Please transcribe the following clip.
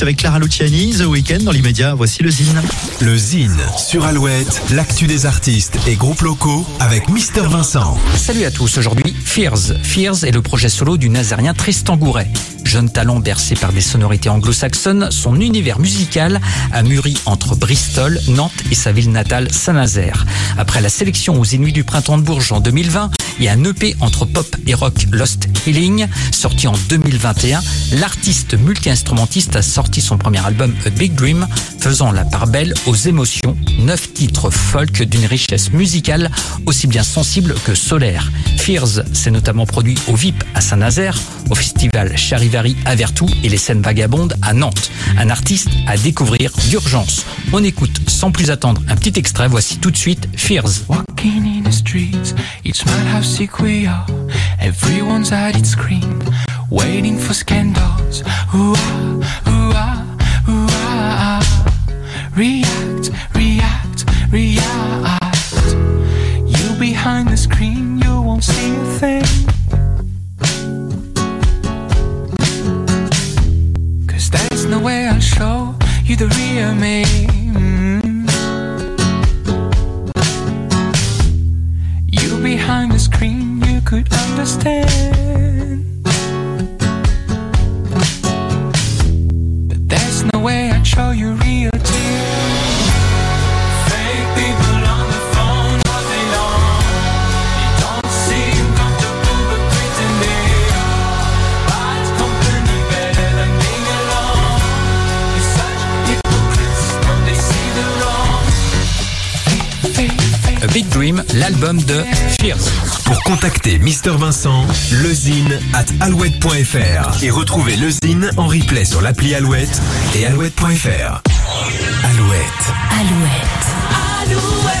Avec Clara Luciani, The Weeknd dans l'immédiat, voici le Zine. Le Zine sur Alouette, l'actu des artistes et groupes locaux avec Mister Vincent. Salut à tous, aujourd'hui Fears. Fears est le projet solo du Nazarien Tristan Gouret. Jeune talent bercé par des sonorités anglo-saxonnes, son univers musical a mûri entre Bristol, Nantes et sa ville natale Saint-Nazaire. Après la sélection aux Inuits du Printemps de Bourges en 2020 et un EP entre pop et rock Lost Healing, sorti en 2021, l'artiste multi-instrumentiste a sorti son premier album A Big Dream, faisant la part belle aux émotions, neuf titres folk d'une richesse musicale aussi bien sensible que solaire. Fears s'est notamment produit au VIP à Saint-Nazaire, au festival Charivari à Vertou et les scènes vagabondes à Nantes. Un artiste à découvrir d'urgence. On écoute sans plus attendre un petit extrait, voici tout de suite Fears. Everyone's at its waiting for scandals. Ah, react. You behind the screen, you won't see a thing. Cause there's no way I'll show you the real me. You behind the screen, you could understand. Big Dream, l'album de Fears. Pour contacter Mister Vincent, lezine at alouette.fr et retrouver le Zine en replay sur l'appli Alouette et alouette.fr. Alouette. Alouette.